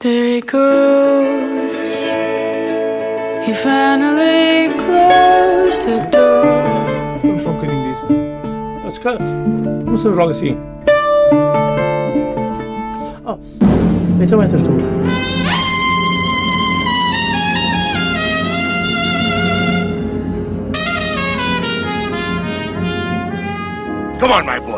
There he goes. He finally closed the door. Vamos só um bocadinho disso. Se calhar, Vamos fazer logo assim. Oh, então entras tu. Come on, my boy.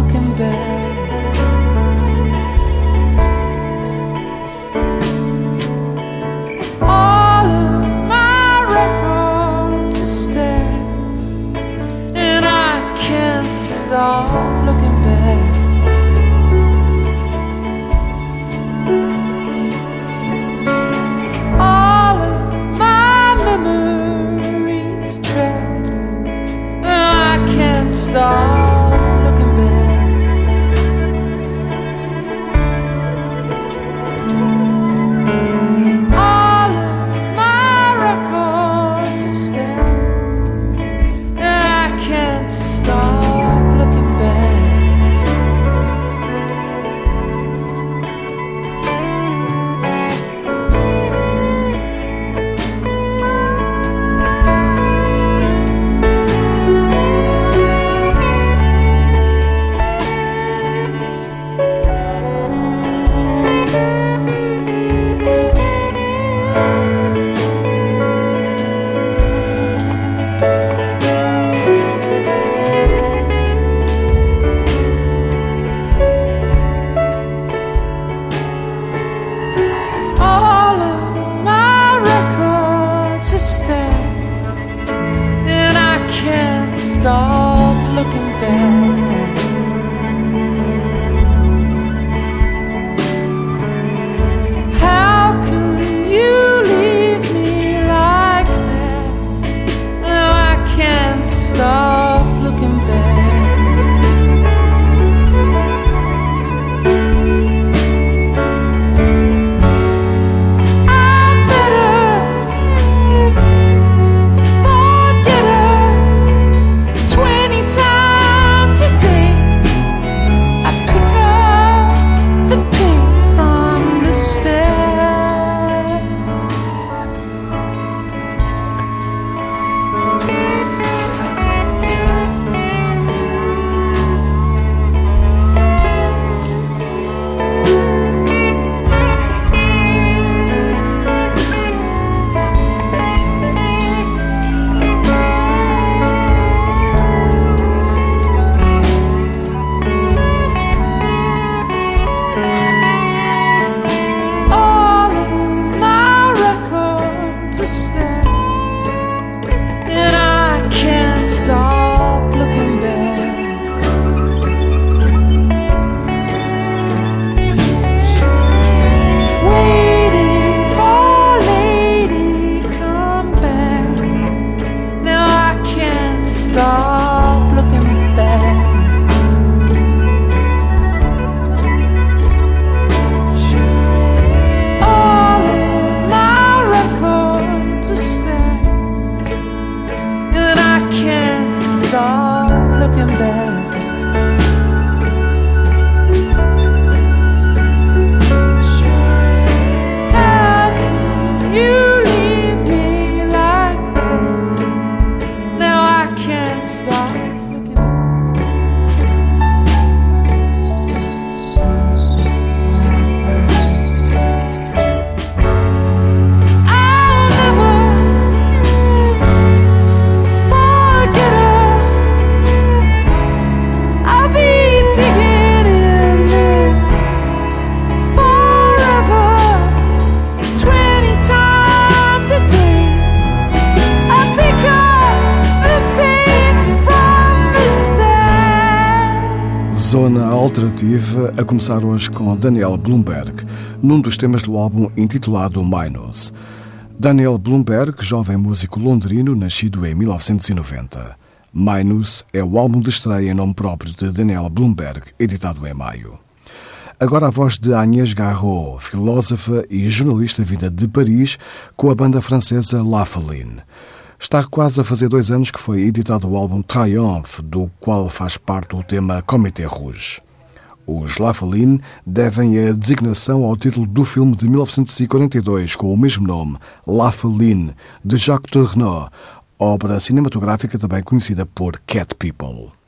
looking back yeah. Começar hoje com Daniel Bloomberg, num dos temas do álbum intitulado Minus. Daniel Bloomberg, jovem músico londrino, nascido em 1990. Minus é o álbum de estreia em nome próprio de Daniel Bloomberg, editado em maio. Agora a voz de Agnès Garraud, filósofa e jornalista vinda de Paris, com a banda francesa La Foline. Está quase a fazer dois anos que foi editado o álbum Triumph, do qual faz parte o tema Comité Rouge. Os La Foline devem a designação ao título do filme de 1942 com o mesmo nome, La Foline, de Jacques Tourneur, obra cinematográfica também conhecida por Cat People.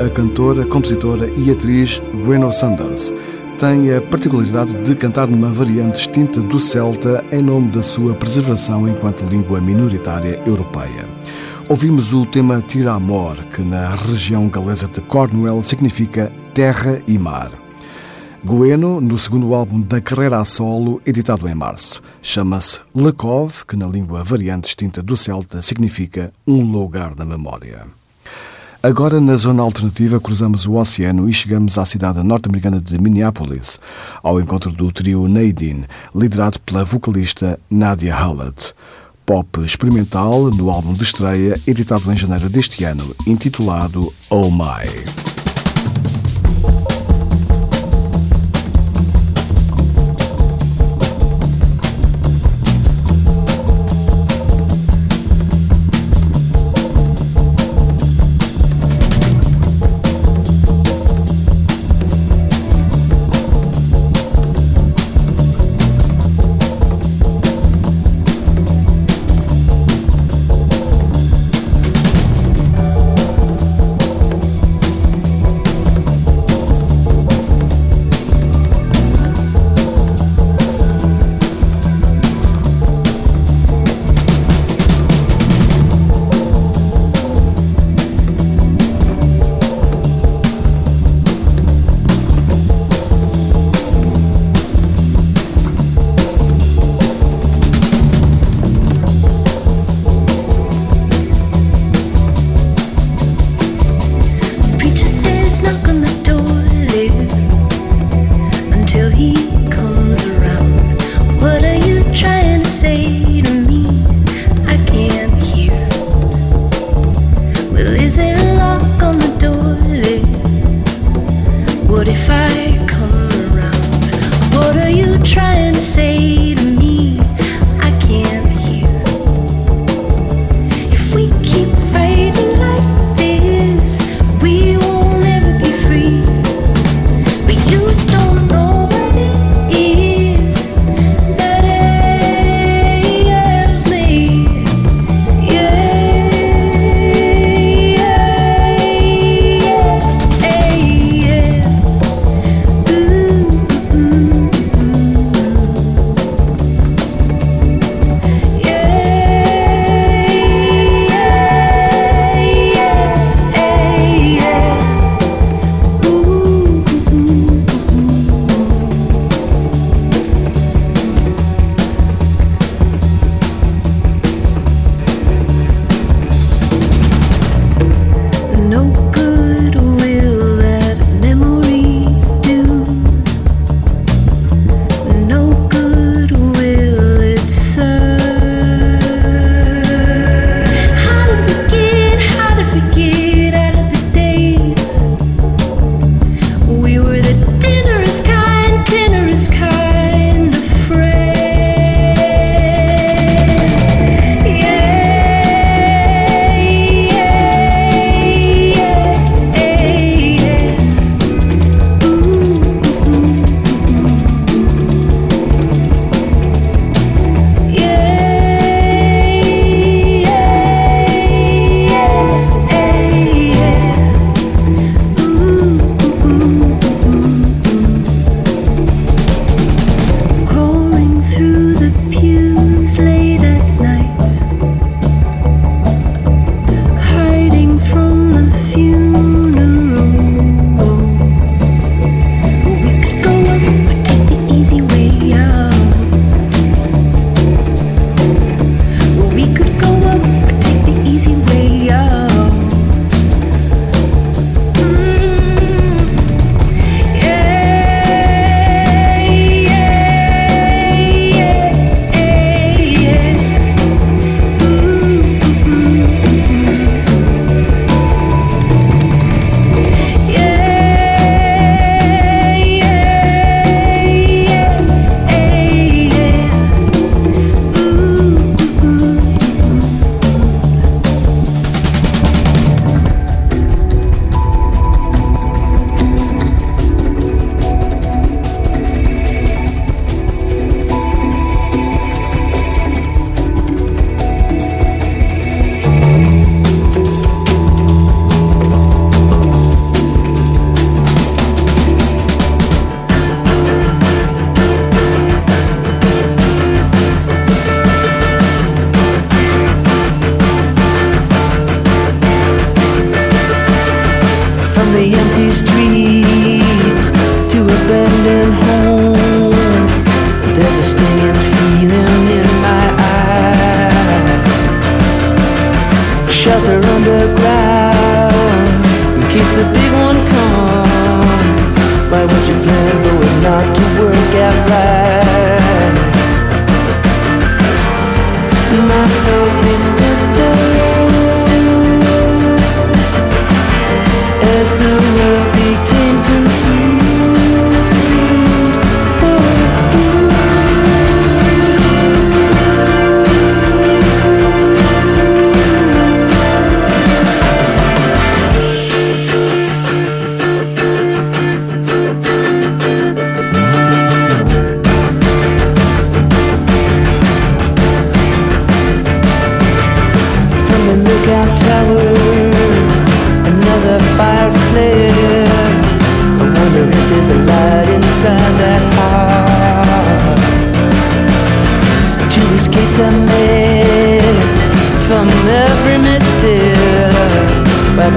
A cantora, compositora e atriz Gwen Sanders tem a particularidade de cantar numa variante distinta do celta em nome da sua preservação enquanto língua minoritária europeia. Ouvimos o tema Tira Amor, que na região galesa de Cornwall significa terra e mar. Gueno, no segundo álbum da carreira a solo, editado em março. Chama-se Lekov, que na língua variante distinta do celta significa um lugar da memória. Agora, na zona alternativa, cruzamos o oceano e chegamos à cidade norte-americana de Minneapolis, ao encontro do trio Nadine, liderado pela vocalista Nadia Hallett. Pop experimental no álbum de estreia, editado em janeiro deste ano, intitulado Oh My.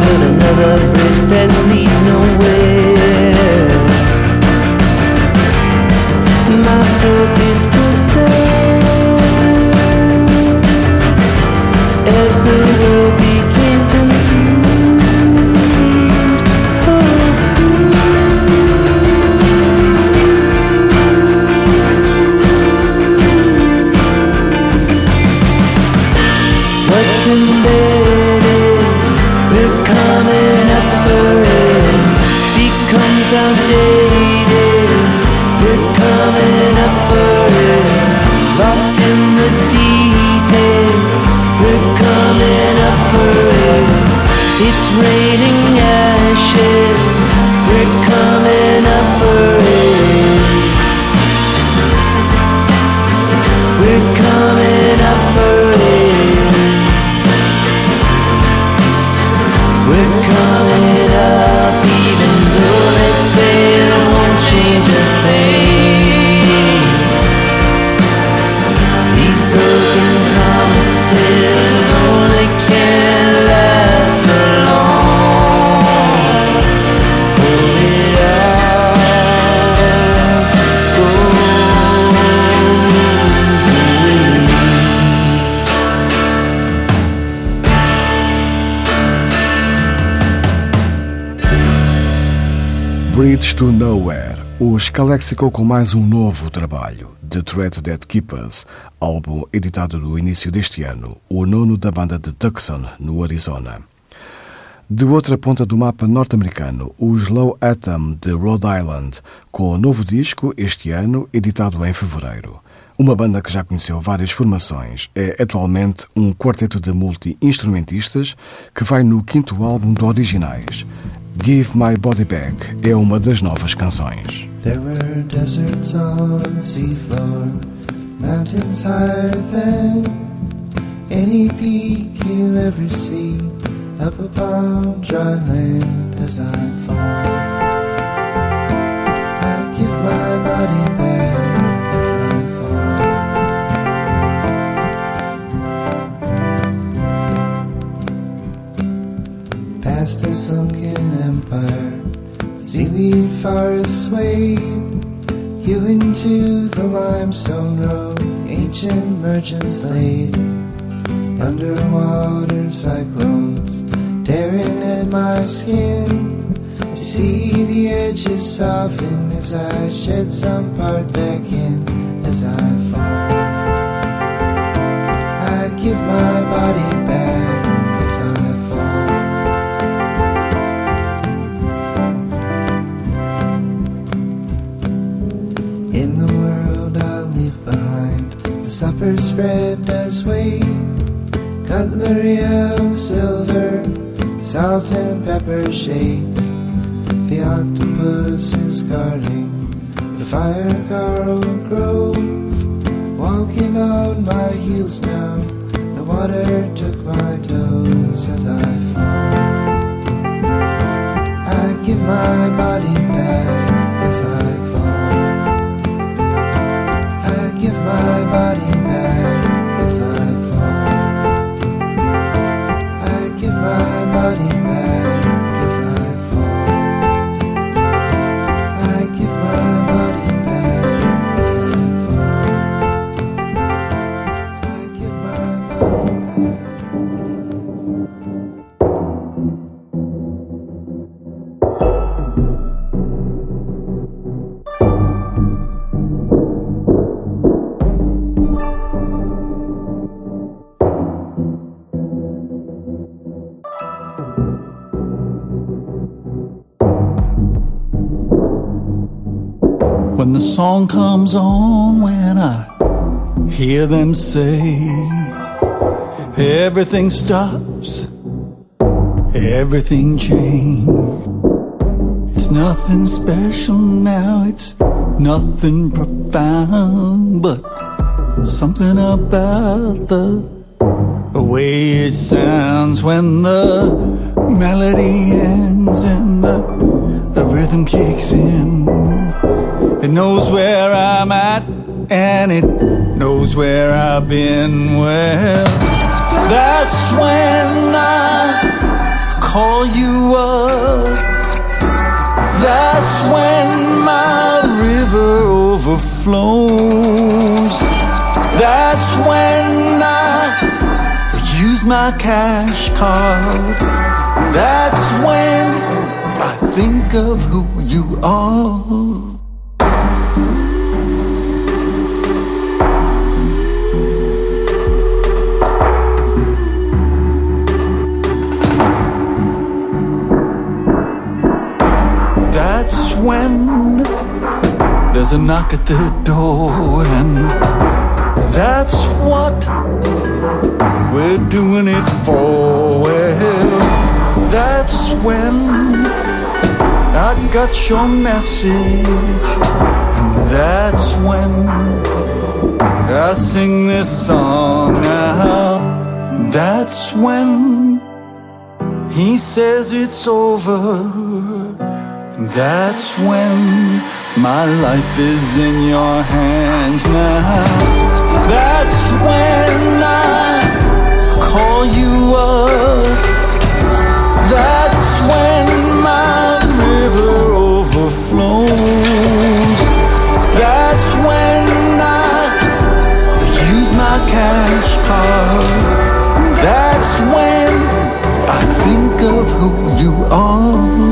Build another bridge that leads nowhere? My focus Bridge to Nowhere, os Calexico com mais um novo trabalho, The Threat That Keepers, álbum editado no início deste ano, o nono da banda de Tucson, no Arizona. De outra ponta do mapa norte-americano, o Slow Atom de Rhode Island, com o novo disco este ano, editado em fevereiro. Uma banda que já conheceu várias formações, é atualmente um quarteto de multi-instrumentistas que vai no quinto álbum de originais. Give My Body Back é uma das novas canções. There were deserts on the seafloor, mountains higher than any peak you'll ever see, up upon dry land as I fall. A sunken empire, seaweed forest swayed you into the limestone road, ancient merchants laid underwater cyclones tearing at my skin. I see the edges soften as I shed some part back in as I fall. I give my body supper spread does wait. Cutlery of silver, salt and pepper shade. The octopus is guarding the fire gargle grove. Walking on my heels now, the water took my toes as I fall. I give my body back as. I when the song comes on, when I hear them say, everything stops, everything changed. It's nothing special now, it's nothing profound, but something about the, way it sounds when the melody ends and the, the rhythm kicks in. It knows where I'm at and it knows where I've been. Well, that's when I call you up. That's when my river overflows. That's when I use my cash card. That's when I think of who you are. When there's a knock at the door, and that's what we're doing it for. Well, that's when I got your message, and that's when I sing this song out. That's when he says it's over. That's when my life is in your hands now. That's when I call you up. That's when my river overflows. That's when I use my cash card. That's when I think of who you are.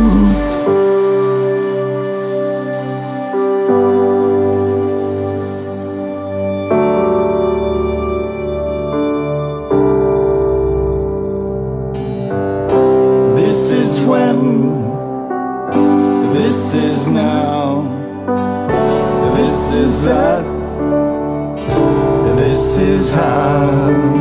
love.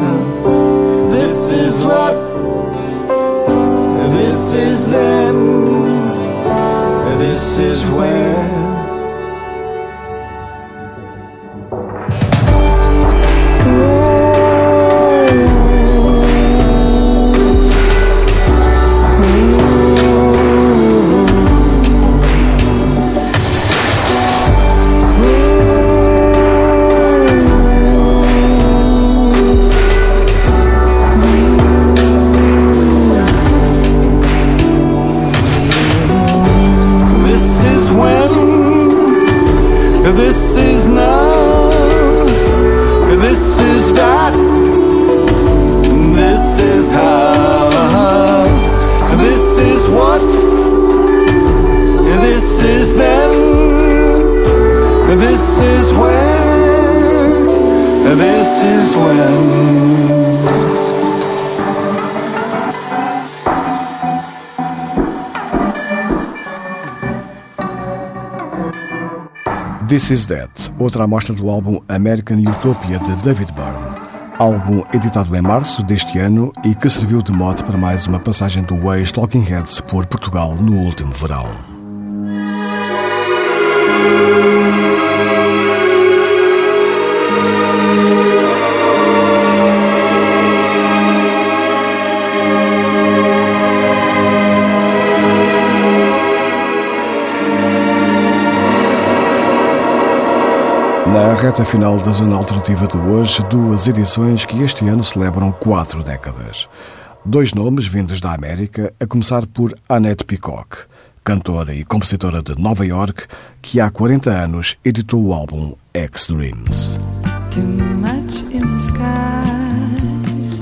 This Is That, outra amostra do álbum American Utopia de David Byrne. Álbum editado em março deste ano e que serviu de mote para mais uma passagem do ex-Talking Heads por Portugal no último verão. Reta final da Zona Alternativa de hoje, duas edições que este ano celebram quatro décadas. Dois nomes vindos da América, a começar por Annette Peacock, cantora e compositora de Nova York, que há 40 anos editou o álbum X Dreams. Too much in the skies,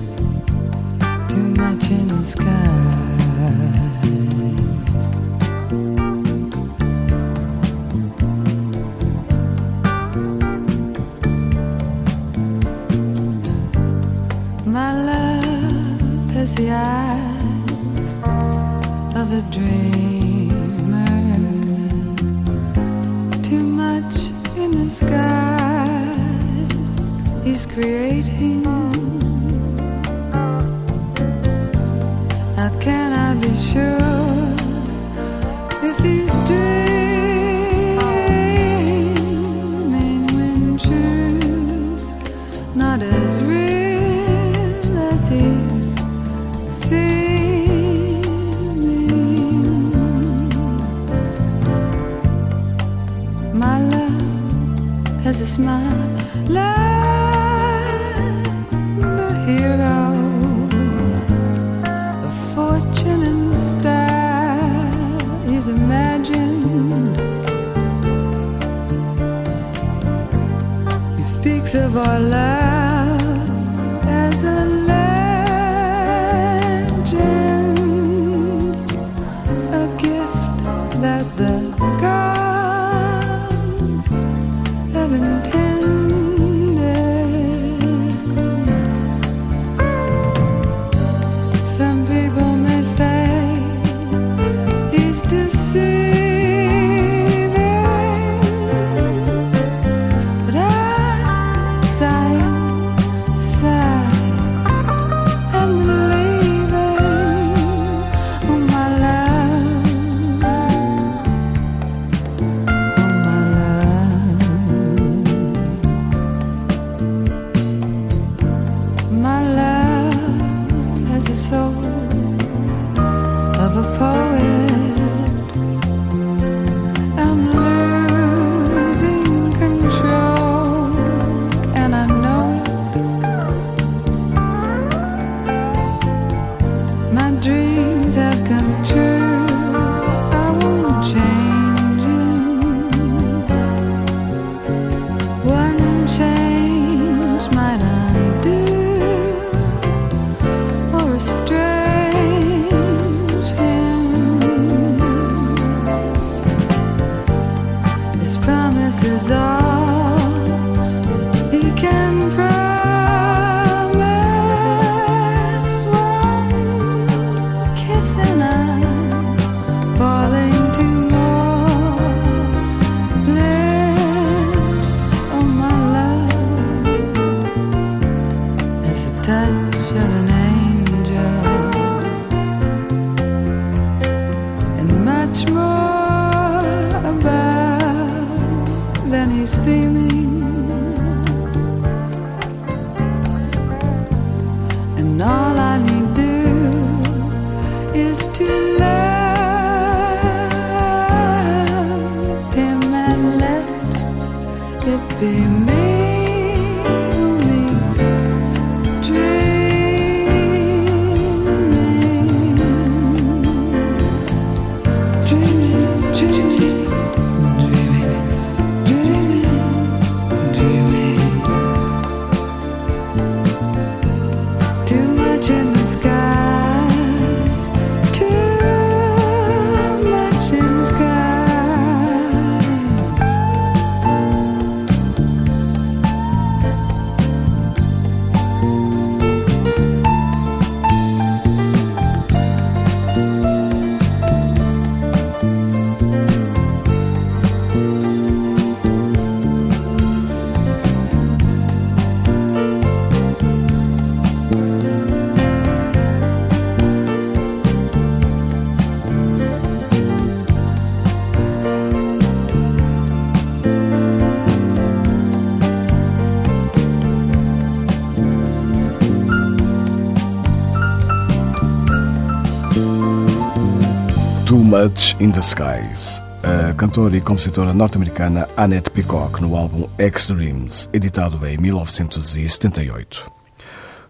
too much in the skies. The eyes of a dreamer. Too much in the skies he's creating. How can I be sure in the Skies. A cantora e compositora norte-americana Annette Peacock no álbum X-Dreams, editado em 1978.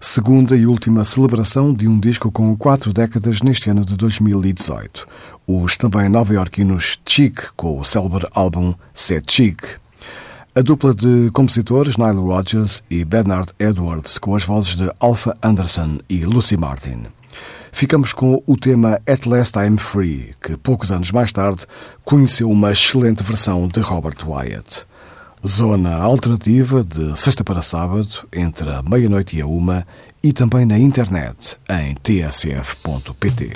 Segunda e última celebração de um disco com quatro décadas neste ano de 2018. Os também nova-iorquinos Chic, com o célebre álbum Set Chic. A dupla de compositores Nile Rodgers e Bernard Edwards, com as vozes de Alpha Anderson e Lucy Martin. Ficamos com o tema At Last I'm Free, que poucos anos mais tarde conheceu uma excelente versão de Robert Wyatt. Zona alternativa de sexta para sábado, entre a meia-noite e a uma, e também na internet em tsf.pt.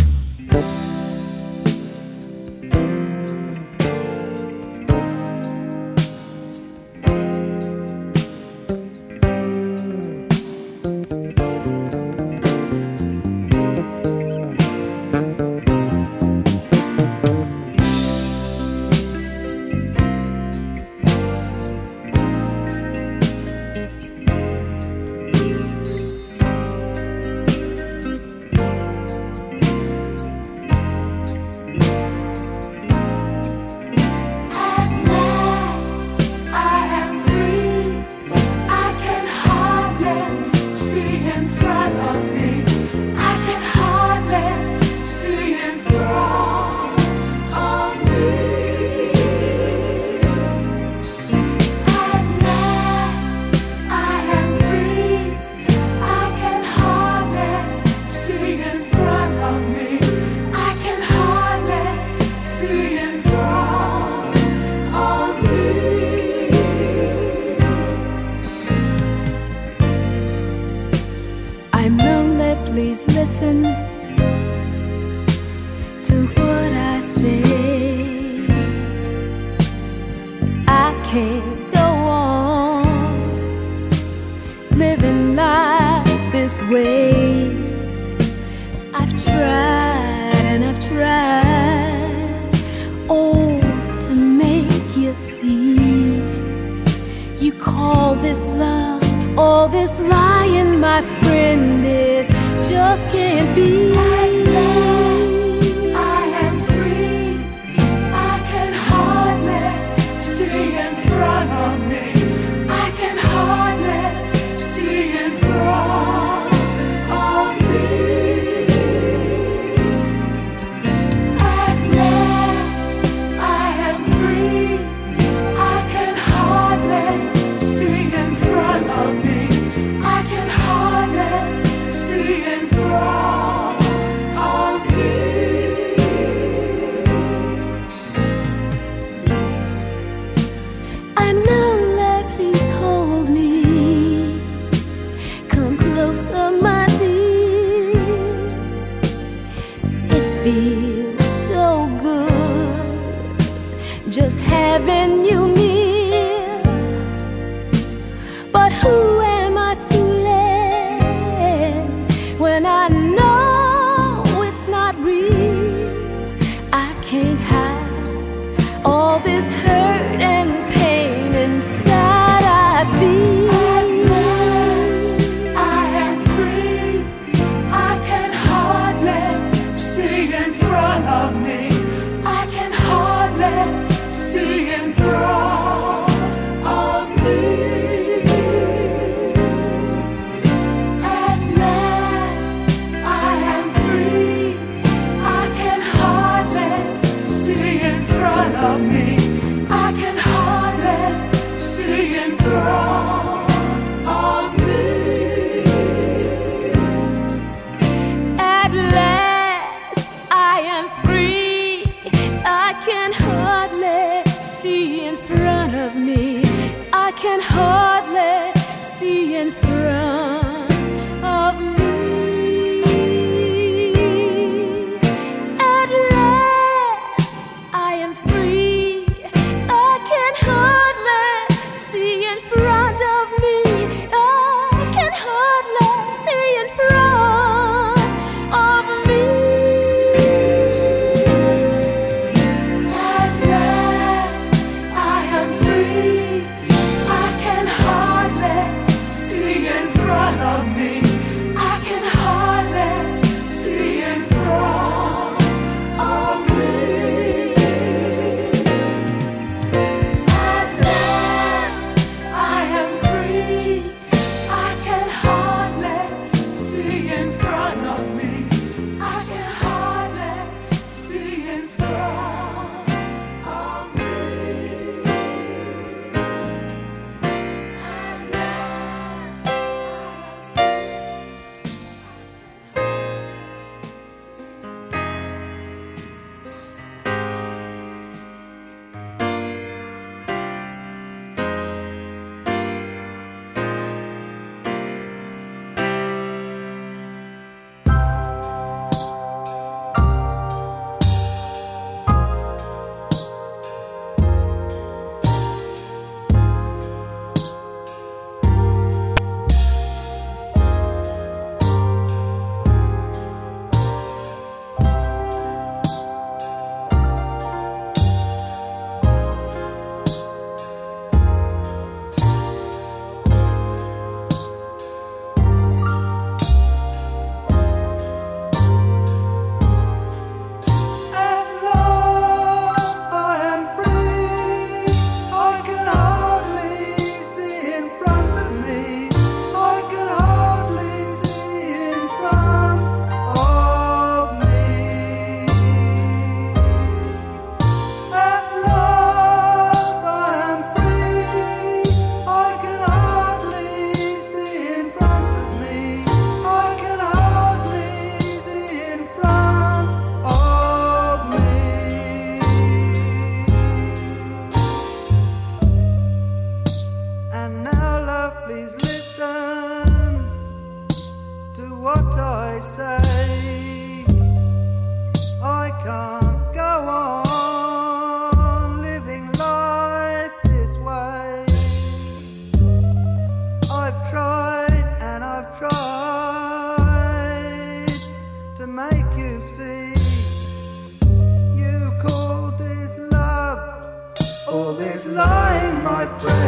lying, my friend.